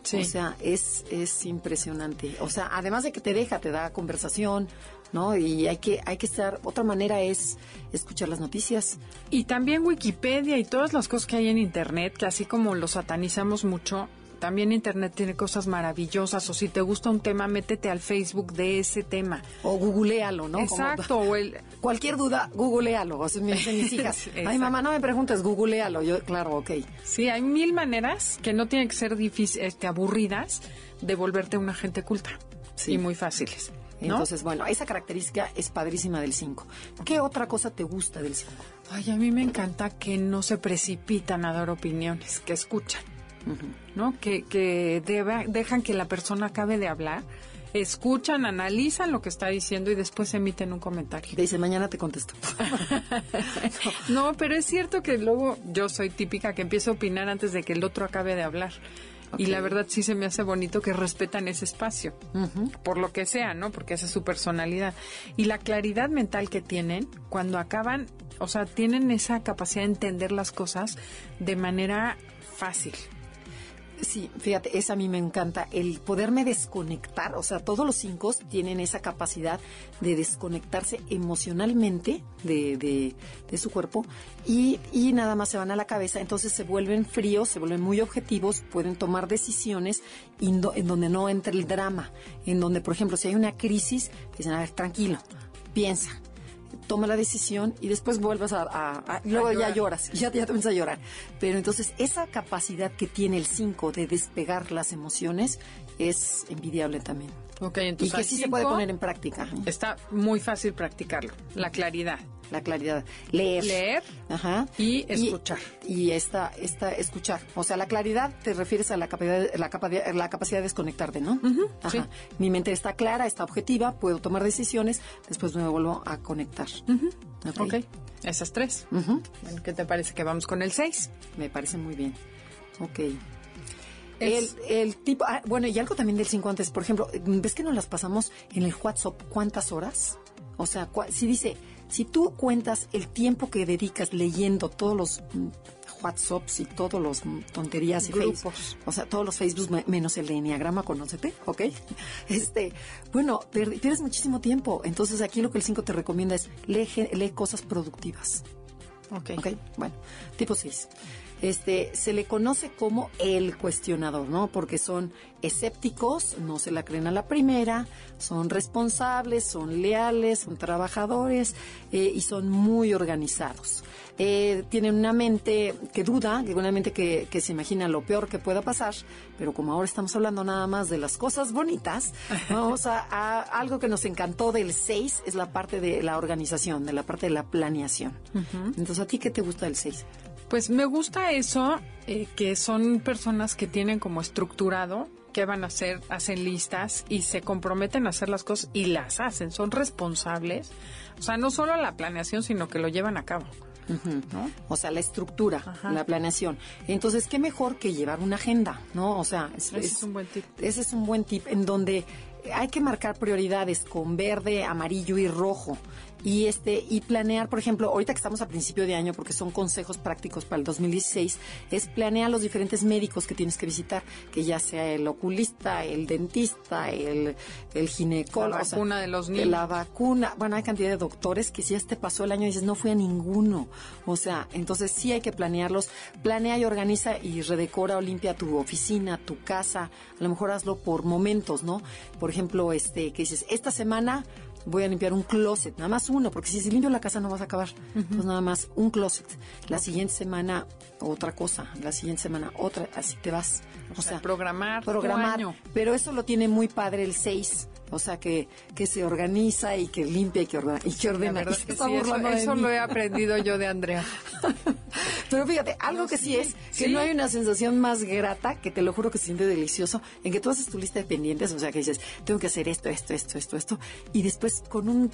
O sea, es, es impresionante. O sea, además de que te deja, te da conversación, ¿no? Y hay que, hay que estar, otra manera es escuchar las noticias. Y también Wikipedia y todas las cosas que hay en Internet, que así como lo satanizamos mucho, también Internet tiene cosas maravillosas. O si te gusta un tema, métete al Facebook de ese tema. O googlealo, ¿no? Exacto. [LAUGHS] o el... Cualquier duda, googlealo. O sea, me dicen mis [LAUGHS] hijas, ay mamá, no me preguntes, googlealo. Yo, claro, ok. Sí, hay mil maneras que no tienen que ser difícil, este, aburridas de volverte una gente culta. Sí. Y muy fáciles. Entonces, bueno, esa característica es padrísima del 5. ¿Qué otra cosa te gusta del 5? Ay, a mí me encanta que no se precipitan a dar opiniones, que escuchan. ¿No? Que, que dejan que la persona acabe de hablar escuchan, analizan lo que está diciendo y después emiten un comentario. Dice, mañana te contesto. [LAUGHS] no, pero es cierto que luego yo soy típica que empiezo a opinar antes de que el otro acabe de hablar. Y la verdad sí se me hace bonito que respetan ese espacio, por lo que sea, ¿no? Porque esa es su personalidad. Y la claridad mental que tienen cuando acaban, o sea, tienen esa capacidad de entender las cosas de manera fácil. Sí, fíjate, esa a mí me encanta, el poderme desconectar, o sea, todos los cinco tienen esa capacidad de desconectarse emocionalmente de, de, de su cuerpo y, y, nada más se van a la cabeza, entonces se vuelven fríos, se vuelven muy objetivos, pueden tomar decisiones en donde no entra el drama, en donde, por ejemplo, si hay una crisis, dicen, a ver, tranquilo, piensa, toma la decisión y después vuelvas a... luego ya lloras, ya, ya te empiezas a llorar. Pero entonces esa capacidad que tiene el 5 de despegar las emociones es envidiable también. Entonces y que sí se puede poner en práctica. Está muy fácil practicarlo, la claridad la claridad. Leer. Leer Ajá. y escuchar. Y, esta, esta, escuchar. O sea, la claridad te refieres a la capacidad, la capacidad, la capacidad de desconectarte, ¿no? Ajá. Mi mente está clara, está objetiva, puedo tomar decisiones, después me vuelvo a conectar. ok. Esas tres. ¿Qué te parece que vamos con el seis? Me parece muy bien. Ok. El, el, tipo, ah, bueno, y algo también del 5 antes, por ejemplo, ¿ves que nos las pasamos en el WhatsApp cuántas horas? O sea, si dice, si tú cuentas el tiempo que dedicas leyendo todos los mm, WhatsApps y todos los mm, tonterías y Facebook, o sea, todos los Facebook menos el de Enneagrama, conócete, ¿ok? [LAUGHS] Este, bueno, pierdes muchísimo tiempo. Entonces aquí lo que el 5 te recomienda es lee, lee cosas productivas. Ok. Ok, bueno, tipo 6 este, se le conoce como el cuestionador, ¿no? Porque son escépticos, no se la creen a la primera, son responsables, son leales, son trabajadores eh, y son muy organizados. Eh, tienen una mente que duda, una mente que, se imagina lo peor que pueda pasar, pero como ahora estamos hablando nada más de las cosas bonitas, [LAUGHS] vamos a, algo que nos encantó del 6 es la parte de la organización, de la parte de la planeación. Entonces, ¿a ti qué te gusta del 6? Pues me gusta eso, eh, que son personas que tienen como estructurado qué van a hacer, hacen listas y se comprometen a hacer las cosas y las hacen, son responsables. O sea, no solo la planeación, sino que lo llevan a cabo. O sea, la estructura, la planeación. Entonces, ¿qué mejor que llevar una agenda, no? O sea, ese es un buen tip. Ese es un buen tip en donde hay que marcar prioridades con verde, amarillo y rojo y este y planear, por ejemplo, ahorita que estamos a principio de año porque son consejos prácticos para el 2016, es planear los diferentes médicos que tienes que visitar, que ya sea el oculista, el dentista, el, el ginecólogo, la vacuna de los niños, la vacuna, bueno, hay cantidad de doctores que si ya te pasó el año y dices, no fui a ninguno. O sea, entonces sí hay que planearlos, planea y organiza y redecora o limpia tu oficina, tu casa, a lo mejor hazlo por momentos, ¿no? Por ejemplo, este que dices, esta semana voy a limpiar un closet, nada más uno, porque si se limpio la casa no vas a acabar. Pues nada más un closet. La siguiente semana otra cosa, la siguiente semana otra, así te vas. O, sea, programar. Programar. Pero eso lo tiene muy padre el 6. O sea, que, que se organiza y que limpia y que, ordena. Y que ordena. [LAUGHS] eso, lo he aprendido yo de Andrea. [LAUGHS] Pero fíjate, algo que sí es que no hay una sensación más grata, que te lo juro que se siente delicioso, en que tú haces tu lista de pendientes, o sea, que dices, tengo que hacer esto, esto, esto, esto, esto, y después con un,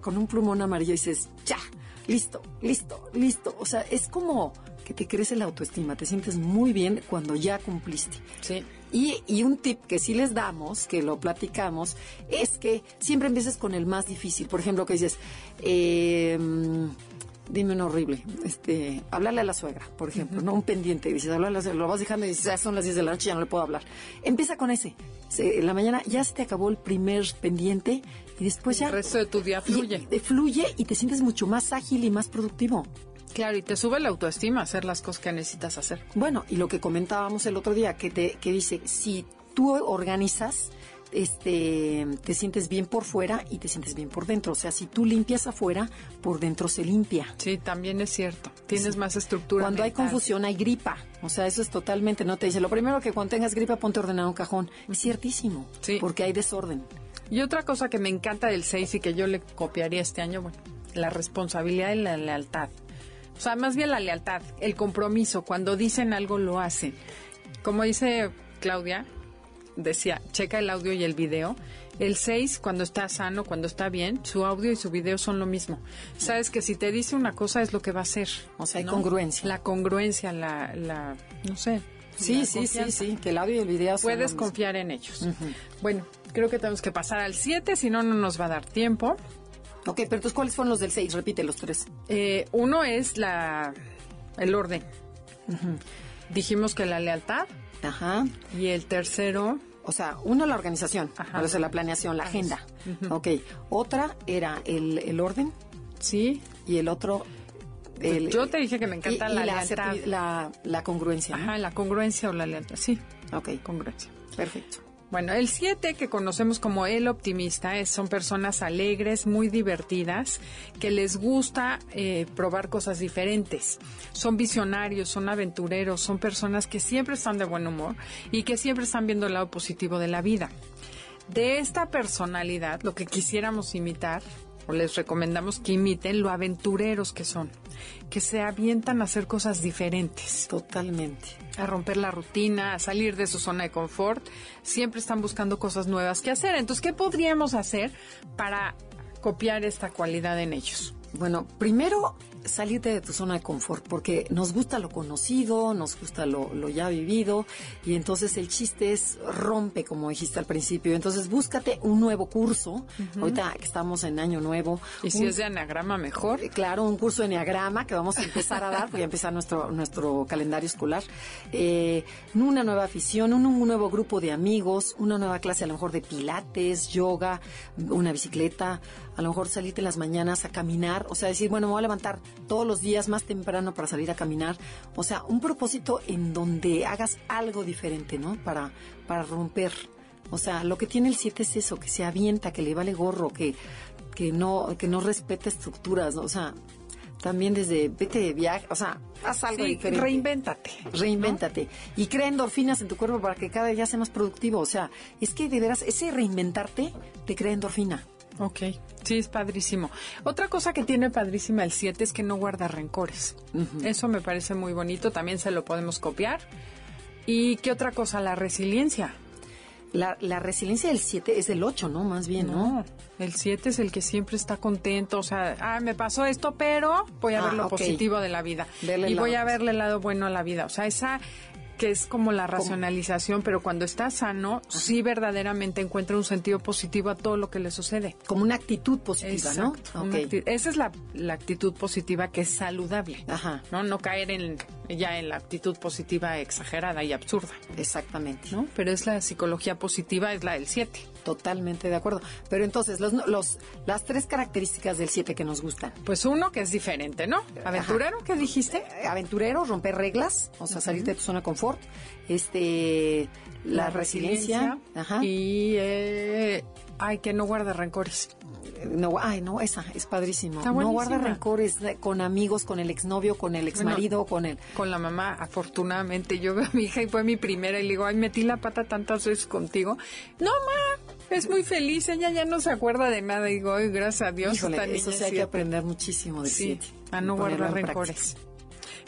con un plumón amarillo dices, ya, listo, listo, listo. O sea, es como que te crece la autoestima, te sientes muy bien cuando ya cumpliste. Sí. Y, y, un tip que sí les damos, que lo platicamos, es que siempre empieces con el más difícil. Por ejemplo, que dices, eh, dime un horrible, este, hablarle a la suegra, por ejemplo, ¿no? Un pendiente, dices, hablarle a la suegra, lo vas dejando y dices, ya son las 10 de la noche, ya no le puedo hablar. Empieza con ese. en la mañana ya se te acabó el primer pendiente y después ya... El resto de tu día fluye. Y, fluye y te sientes mucho más ágil y más productivo. Claro, y te sube la autoestima hacer las cosas que necesitas hacer. Bueno, y lo que comentábamos el otro día, que, te, que dice, si tú organizas, este, te sientes bien por fuera y te sientes bien por dentro. O sea, si tú limpias afuera, por dentro se limpia. Sí, también es cierto. Tienes más estructura. Cuando hay confusión hay gripa. O sea, eso es totalmente, no te dice, lo primero que cuando tengas gripa ponte ordenado un cajón. Es ciertísimo. Sí. Porque hay desorden. Y otra cosa que me encanta del 6 y que yo le copiaría este año, bueno, la responsabilidad y la lealtad. O sea, más bien la lealtad, el compromiso. Cuando dicen algo, lo hacen. Como dice Claudia, decía, checa el audio y el video. El 6, cuando está sano, cuando está bien, su audio y su video son lo mismo. Sabes que si te dice una cosa es lo que va a ser. O sea, hay congruencia. La congruencia, la, la no sé. Sí, sí, sí, sí, que el audio y el video son Puedes lo mismo. confiar en ellos. Bueno, creo que tenemos que pasar al 7, si no, no nos va a dar tiempo. Ok, pero entonces, ¿cuáles fueron los del 6? Repite los tres. Eh, uno es la el orden. Dijimos que la lealtad. Ajá. Y el tercero, O sea, uno la organización, Ajá. o sea, la planeación, la agenda. Ok. Otra era el, el orden sí. y el otro... El, Yo te dije que me encanta y- y la lealtad. la, la congruencia. ¿no? Ajá, la congruencia o la lealtad. Sí, Ok, congruencia. perfecto. Bueno, el 7 que conocemos como el optimista es, son personas alegres, muy divertidas, que les gusta eh, probar cosas diferentes. Son visionarios, son aventureros, son personas que siempre están de buen humor y que siempre están viendo el lado positivo de la vida. De esta personalidad, lo que quisiéramos imitar, o les recomendamos que imiten lo aventureros que son, que se avientan a hacer cosas diferentes Totalmente. a romper la rutina, a salir de su zona de confort. Siempre están buscando cosas nuevas que hacer. Entonces, ¿qué podríamos hacer para copiar esta cualidad en ellos? Bueno, primero salirte de tu zona de confort, porque nos gusta lo conocido, nos gusta lo, lo ya vivido, y entonces el chiste es rompe, como dijiste al principio. Entonces búscate un nuevo curso, ahorita que estamos en año nuevo. Y si es de anagrama, mejor. Eh, Claro, un curso de Enneagrama que vamos a empezar a dar, porque ya empieza nuestro, nuestro calendario escolar. Eh, una nueva afición, un, un nuevo grupo de amigos, una nueva clase a lo mejor de pilates, yoga, una bicicleta, a lo mejor salirte en las mañanas a caminar, o sea, decir, bueno, me voy a levantar todos los días más temprano para salir a caminar. O sea, un propósito en donde hagas algo diferente, ¿no? Para, para romper. O sea, lo que tiene el 7 es eso, que se avienta, que le vale gorro, que, que no, que no respeta estructuras, ¿no? o sea, también desde vete de viaje, o sea, haz algo Sí, diferente. reinvéntate. Reinvéntate y crea endorfinas en tu cuerpo para que cada día sea más productivo. O sea, es que de veras, ese reinventarte te crea endorfina. Ok, sí, es padrísimo. Otra cosa que tiene padrísima el 7 es que no guarda rencores. Eso me parece muy bonito, también se lo podemos copiar. ¿Y qué otra cosa? La resiliencia. La, la resiliencia del 7 es del 8, ¿no? Más bien, ¿no? No, el 7 es el que siempre está contento, o sea, ah, me pasó esto, pero voy a Ah, ver lo ok. positivo de la vida. El y voy a verle el lado bueno a la vida. O sea, esa que es como la racionalización, pero cuando está sano, sí verdaderamente encuentra un sentido positivo a todo lo que le sucede. Como una actitud positiva, Exacto, ¿no? Esa es la, la actitud positiva que es saludable. Ajá. ¿no? No caer en, ya en la actitud positiva exagerada y absurda. Exactamente. ¿no? Pero es la psicología positiva, es la del 7. Totalmente de acuerdo. Pero entonces, los, los, las tres características del 7 que nos gustan. Pues uno que es diferente, ¿no? Aventurero, ¿qué dijiste? Eh, Aventurero, romper reglas, o sea, salirte de tu zona de confort. Este, la, resiliencia. Ajá. Y, eh, ay, que no guarda rencores. No, ay, no, esa es padrísimo. No guarda rencores eh, con amigos, con el exnovio, con el exmarido, con el... Con la mamá, afortunadamente, yo veo a mi hija y fue mi primera y le digo, ay, metí la pata tantas veces contigo. No, ma, es muy feliz, ella ya no se acuerda de nada. Y digo, ay, gracias a Dios, Híjole, eso sí hay que siete". aprender muchísimo del Sí, 7. a no guardar rencores.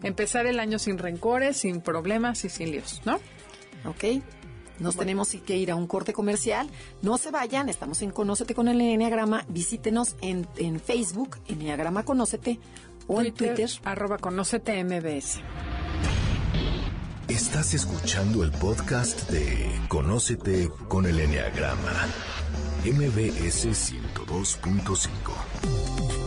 Empezar el año sin rencores, sin problemas y sin líos, ¿no? Ok. Nos tenemos que ir a un corte comercial. No se vayan, estamos en Conócete con el Enneagrama. Visítenos en, en Facebook, Enneagrama Conócete, o en Twitter. Arroba conócete MBS. Estás escuchando el podcast de Conócete con el Enneagrama. MBS 102.5.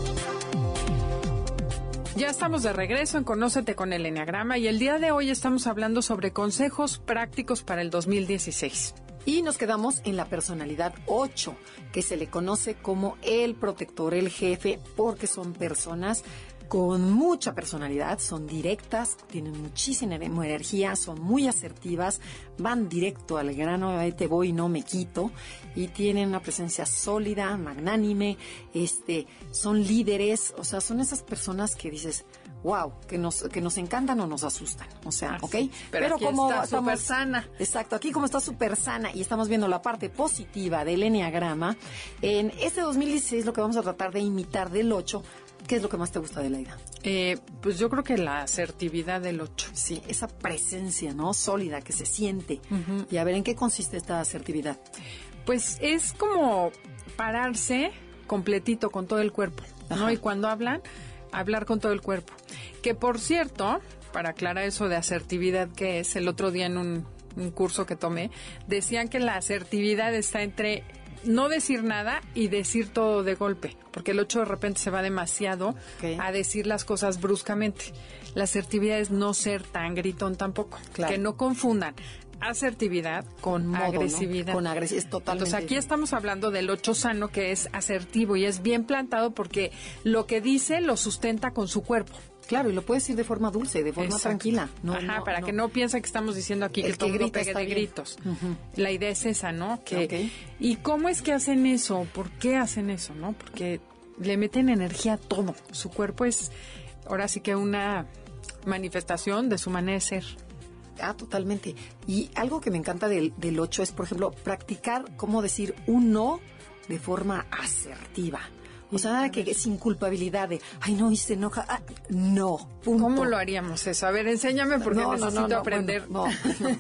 Ya estamos de regreso en Conócete con el Enneagrama y el día de hoy estamos hablando sobre consejos prácticos para el 2016. Y nos quedamos en la personalidad 8, que se le conoce como el protector, el jefe, porque son personas con mucha personalidad, son directas, tienen muchísima energía, son muy asertivas, van directo al grano, ahí te voy y no me quito, y tienen una presencia sólida, magnánime, este, son líderes, o sea, son esas personas que dices, wow, que nos, que nos encantan o nos asustan, o sea. ¿ok? Pero aquí está súper sana. Exacto, aquí como está súper sana y estamos viendo la parte positiva del Enneagrama, en este 2016 lo que vamos a tratar de imitar del 8 ¿Qué es lo que más te gusta de la idea? Eh, pues yo creo que la asertividad del 8. Sí, esa presencia, ¿no? Sólida que se siente. Y a ver, ¿en qué consiste esta asertividad? Pues es como pararse completito con todo el cuerpo, ¿no? Y cuando hablan, hablar con todo el cuerpo. Que por cierto, para aclarar eso de asertividad que es, el otro día en un, un curso que tomé, decían que la asertividad está entre no decir nada y decir todo de golpe, porque el 8 de repente se va demasiado a decir las cosas bruscamente. La asertividad es no ser tan gritón tampoco, Claro. que no confundan asertividad con Modo, ¿no? agresividad. Con agresividad, es totalmente. Entonces aquí estamos hablando del 8 sano que es asertivo y es bien plantado porque lo que dice lo sustenta con su cuerpo. Claro, y lo puedes decir de forma dulce, de forma Exacto. tranquila. No, Ajá, no, para no. que no piensen que estamos diciendo aquí El que todo que el mundo grita pegue de bien. gritos. La idea es esa, ¿no? Que. ¿Y cómo es que hacen eso? ¿Por qué hacen eso, no? Porque le meten energía a todo. Su cuerpo es ahora sí que una manifestación de su manera de ser. Ah, totalmente. Y algo que me encanta del, del 8 es, por ejemplo, practicar cómo decir un no de forma asertiva. O sea, nada que sin culpabilidad de, ay, no, y se enoja. Ah, no, punto. ¿Cómo lo haríamos eso? A ver, enséñame porque No, necesito no, no, aprender. [LAUGHS] bueno, no,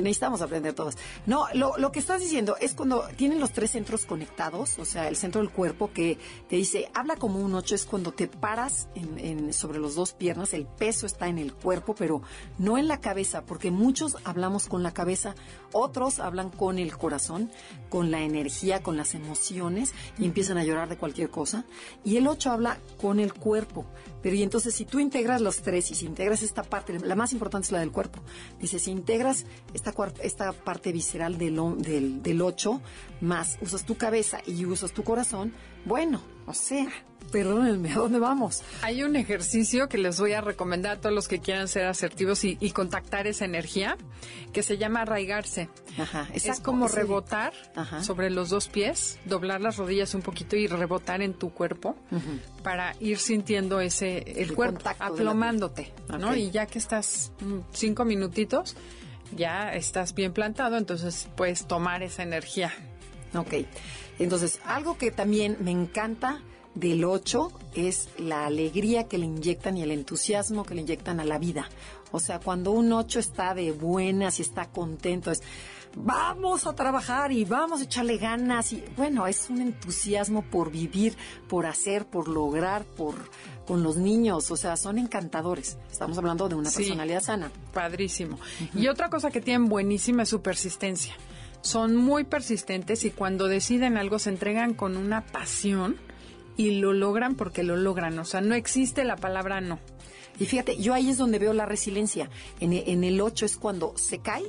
necesitamos aprender todos. No, lo, lo que estás diciendo es cuando tienen los tres centros conectados, o sea, el centro del cuerpo que te dice, habla como un ocho, es cuando te paras en, en- sobre los dos piernas, el peso está en el cuerpo, pero no en la cabeza, porque muchos hablamos con la cabeza, otros hablan con el corazón, con la energía, con las emociones, y empiezan a llorar de cualquier cosa. Y el ocho habla con el cuerpo. Pero y entonces si tú integras los tres y si integras esta parte, la más importante es la del cuerpo. Dice, si integras esta, esta parte visceral del, del, del 8, más usas tu cabeza y usas tu corazón, bueno, o sea, perdónenme, ¿a dónde vamos? Hay un ejercicio que les voy a recomendar a todos los que quieran ser asertivos y, y contactar esa energía, que se llama arraigarse. Ajá, es como rebotar Ajá. sobre los dos pies, doblar las rodillas un poquito y rebotar en tu cuerpo para ir sintiendo ese el, El cuerpo aplomándote, ¿no? Y ya que estás mm, cinco minutitos, ya estás bien plantado, entonces puedes tomar esa energía. Ok. Entonces, algo que también me encanta del 8 es la alegría que le inyectan y el entusiasmo que le inyectan a la vida. O sea, cuando un 8 está de buenas y está contento, es vamos a trabajar y vamos a echarle ganas. Y bueno, es un entusiasmo por vivir, por hacer, por lograr, por con los niños. O sea, son encantadores. Estamos hablando de una Sí. personalidad sana. Padrísimo. Y otra cosa que tienen buenísima es su persistencia. Son muy persistentes y cuando deciden algo se entregan con una pasión y lo logran porque lo logran. O sea, no existe la palabra no. Y fíjate, yo ahí es donde veo la resiliencia. En, en el 8 es cuando se cae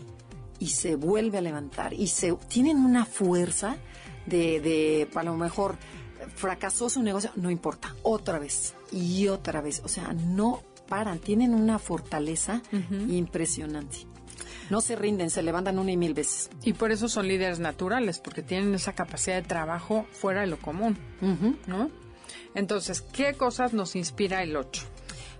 y se vuelve a levantar. Y se tienen una fuerza de, de a lo mejor fracasó su negocio, no importa, otra vez y otra vez. O sea, no paran, tienen una fortaleza impresionante. No se rinden, se levantan una y mil veces. Y por eso son líderes naturales, porque tienen esa capacidad de trabajo fuera de lo común. ¿no? Entonces, ¿qué cosas nos inspira el 8?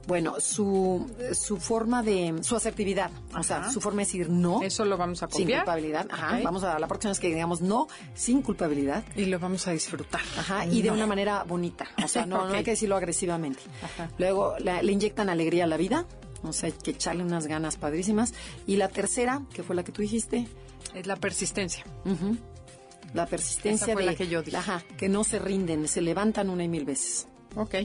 Bueno, su, su forma de, su asertividad, o sea, su forma de decir no. Eso lo vamos a Sin copiar. culpabilidad. Ajá. Vamos a la próxima vez que digamos no, sin culpabilidad. Y lo vamos a disfrutar. Ajá, y de una manera bonita. O sea, no, no hay [LAUGHS] que decirlo agresivamente. Ajá. Luego la- le inyectan alegría a la vida. O sea, hay que echarle unas ganas padrísimas. Y la tercera, que fue la que tú dijiste, Es la persistencia. la persistencia Esa fue de la que yo dije. Ajá, que no se rinden, se levantan una y mil veces. Ok.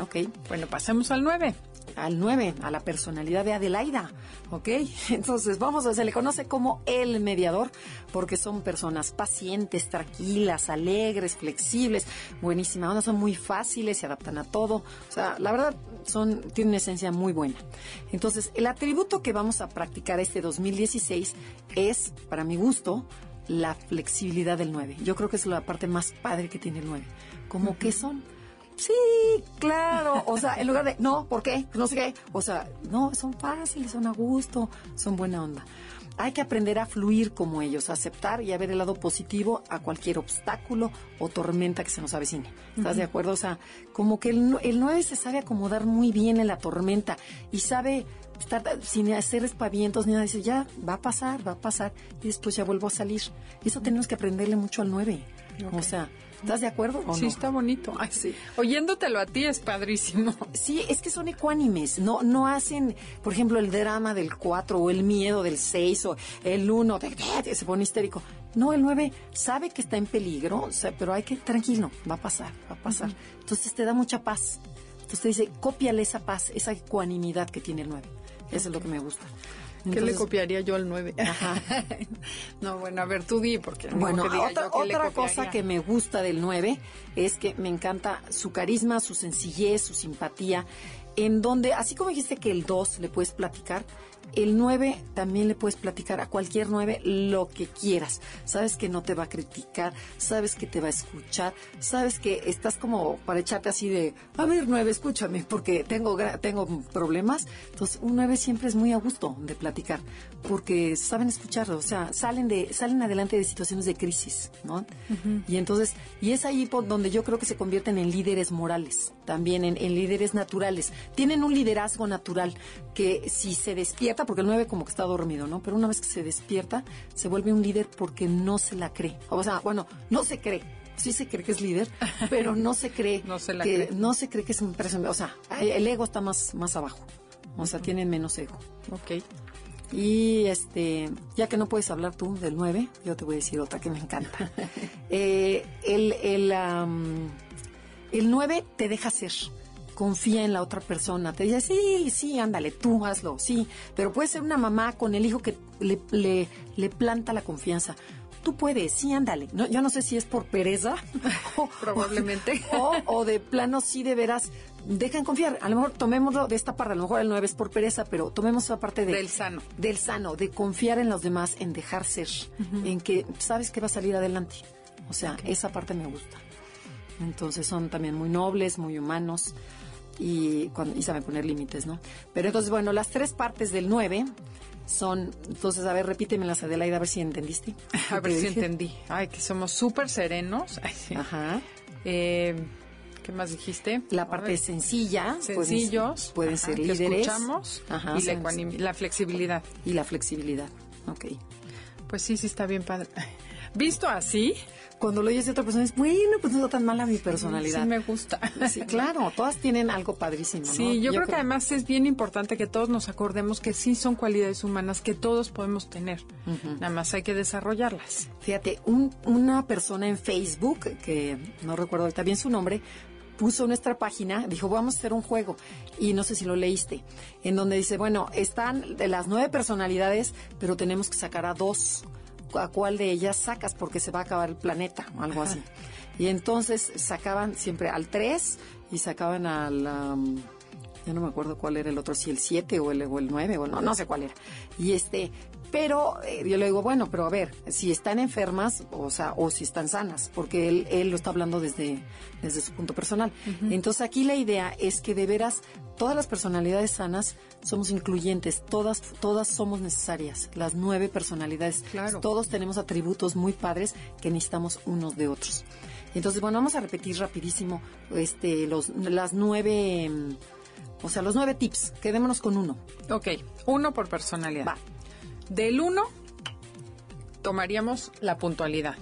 Ok. Bueno, pasemos al 9. Al 9, a la personalidad de Adelaida. ¿Ok? [LAUGHS] Entonces, vamos a, se le conoce como el mediador, porque son personas pacientes, tranquilas, alegres, flexibles, buenísima onda, son muy fáciles, se adaptan a todo. O sea, la verdad, son, tienen una esencia muy buena. Entonces, el atributo que vamos a practicar este 2016 es, para mi gusto, la flexibilidad del 9. Yo creo que es la parte más padre que tiene el 9. Como que son Sí, claro. O sea, en lugar de, no, ¿por qué? No sé qué. O sea, no, son fáciles, son a gusto, son buena onda. Hay que aprender a fluir como ellos, a aceptar y a ver el lado positivo a cualquier obstáculo o tormenta que se nos avecine. ¿Estás de acuerdo? O sea, como que el, el 9 se sabe acomodar muy bien en la tormenta y sabe estar sin hacer espavientos ni nada. Dice, ya, va a pasar, va a pasar y después ya vuelvo a salir. Y eso tenemos que aprenderle mucho al 9. O sea, ¿Estás de acuerdo o sí, no? está bonito. Ay, sí. Oyéndotelo a ti es padrísimo. Sí, es que son ecuánimes, no no hacen, por ejemplo, el drama del 4 o el miedo del 6 o el 1, se pone histérico. No, el 9 sabe que está en peligro, o sea, pero hay que, tranquilo, va a pasar, va a pasar. Entonces te da mucha paz. Entonces te dice, cópiale esa paz, esa ecuanimidad que tiene el 9. Eso es lo que me gusta. ¿Qué le Entonces, copiaría yo al 9? Ajá. [LAUGHS] no, bueno, a ver, tú di, porque... Bueno, diga otra, yo otra cosa que me gusta del 9 es que me encanta su carisma, su sencillez, su simpatía, en donde, así como dijiste que el 2 le puedes platicar, el 9 también le puedes platicar a cualquier 9 lo que quieras. Sabes que no te va a criticar, sabes que te va a escuchar, sabes que estás como para echarte así de, a ver 9, escúchame, porque tengo, tengo problemas. Entonces, un 9 siempre es muy a gusto de platicar, porque saben escucharlo, o sea, salen, de, salen adelante de situaciones de crisis, ¿no? Y entonces, y es ahí por donde yo creo que se convierten en líderes morales, también en, en líderes naturales. Tienen un liderazgo natural que si se despierta, porque el 9 como que está dormido, ¿no? Pero una vez que se despierta, se vuelve un líder porque no se la cree. O sea, bueno, no se cree. Sí se cree que es líder, [LAUGHS] pero no se cree No se la que cree. no se cree que es un personaje. O sea, el ego está más, más abajo. O sea, tienen menos ego. Ok. Y este, ya que no puedes hablar tú del 9, yo te voy a decir otra que me encanta. [LAUGHS] Eh, el, el, el 9 te deja ser. Confía en la otra persona. Te dice, sí, sí, ándale, tú hazlo, sí. Pero puede ser una mamá con el hijo que le, le, le planta la confianza. Tú puedes, sí, ándale. No, yo no sé si es por pereza. [LAUGHS] o- Probablemente. O, o de plano, sí, de veras, dejan confiar. A lo mejor tomémoslo de esta parte. A lo mejor el 9 es por pereza, pero tomemos esa parte de Del sano. del sano, de confiar en los demás, en dejar ser, en que sabes que va a salir adelante. O sea, esa parte me gusta. Entonces son también muy nobles, muy humanos y, cuando, y saben poner límites, ¿no? Pero entonces, bueno, las tres partes del 9 son, entonces, a ver, repítemelas, Adelaida, a ver si entendiste. A ver si dije. entendí. Ay, que somos súper serenos. Ay, sí. Ajá. Eh, ¿Qué más dijiste? La parte sencilla. pueden- sencillos. Pueden, ajá, ser que líderes. escuchamos. Ajá, y la flexibilidad. y la flexibilidad. Ok. Pues sí, sí está bien padre. Visto así, Cuando lo oyes de otra persona, es bueno, pues no está tan mala mi personalidad. sí me gusta. Sí, claro, todas tienen algo padrísimo. ¿no? Sí, yo, creo, que además es bien importante que todos nos acordemos que sí son cualidades humanas que todos podemos tener. Nada más hay que desarrollarlas. Fíjate, un- una persona en Facebook, que no recuerdo ahorita bien su nombre, puso nuestra página, dijo, vamos a hacer un juego. Y no sé si lo leíste, en donde dice, bueno, están de las nueve personalidades, pero tenemos que sacar a dos. ¿A cuál de ellas sacas? Porque se va a acabar el planeta, o algo así. Y entonces sacaban siempre al tres y sacaban al... am, ya no me acuerdo cuál era el otro, si el 7 o el, o el 9, o no, no sé cuál era. Y este, pero eh, yo le digo, bueno, pero a ver, si están enfermas, o sea, o si están sanas, porque él, él lo está hablando desde, desde su punto personal. Entonces aquí la idea es que de veras todas las personalidades sanas somos incluyentes, todas, todas somos necesarias, las nueve personalidades. Claro. Todos tenemos atributos muy padres que necesitamos unos de otros. Entonces, bueno, vamos a repetir rapidísimo este, los, las nueve, mm, o sea, los nueve tips. Quedémonos con uno. Ok, uno por personalidad. Va. Del uno, tomaríamos la puntualidad.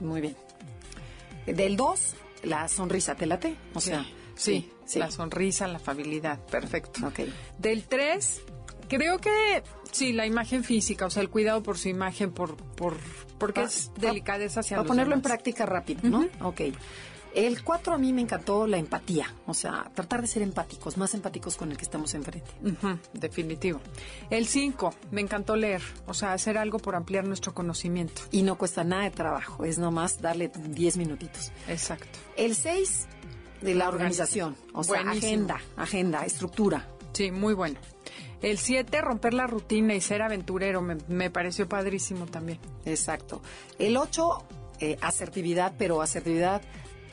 Muy bien. Del dos, la sonrisa, ¿te late? O sea, sí, sí. la sonrisa, la afabilidad, perfecto. Del 3, creo que sí, la imagen física, o sea, el cuidado por su imagen, por, por porque es delicadeza hacia Para los ponerlo en práctica rápido, ¿no? Ok. El cuatro a mí me encantó la empatía, o sea, tratar de ser empáticos, más empáticos con el que estamos enfrente. Definitivo. El 5, me encantó leer, o sea, hacer algo por ampliar nuestro conocimiento. Y no cuesta nada de trabajo, es nomás darle 10 minutitos. Exacto. El 6 de la organización, o sea, Buenísimo. agenda, agenda, estructura. Sí, muy bueno. El 7, romper la rutina y ser aventurero, me, me pareció padrísimo también. Exacto. El 8, asertividad, pero asertividad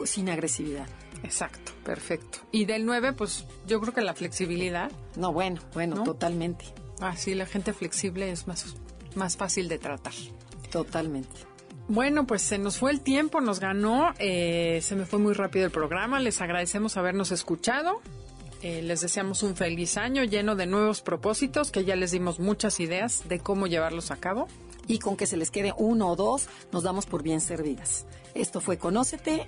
sin agresividad. Exacto, perfecto. Y del 9, pues yo creo que la flexibilidad. No, bueno, bueno, ¿No? totalmente, Ah, sí, la gente flexible es más, más fácil de tratar. totalmente. Bueno, pues se nos fue el tiempo, nos ganó, eh, se me fue muy rápido el programa, les agradecemos habernos escuchado, eh, les deseamos un feliz año lleno de nuevos propósitos, que ya les dimos muchas ideas de cómo llevarlos a cabo. Y con que se les quede uno o dos, nos damos por bien servidas. Esto fue Conócete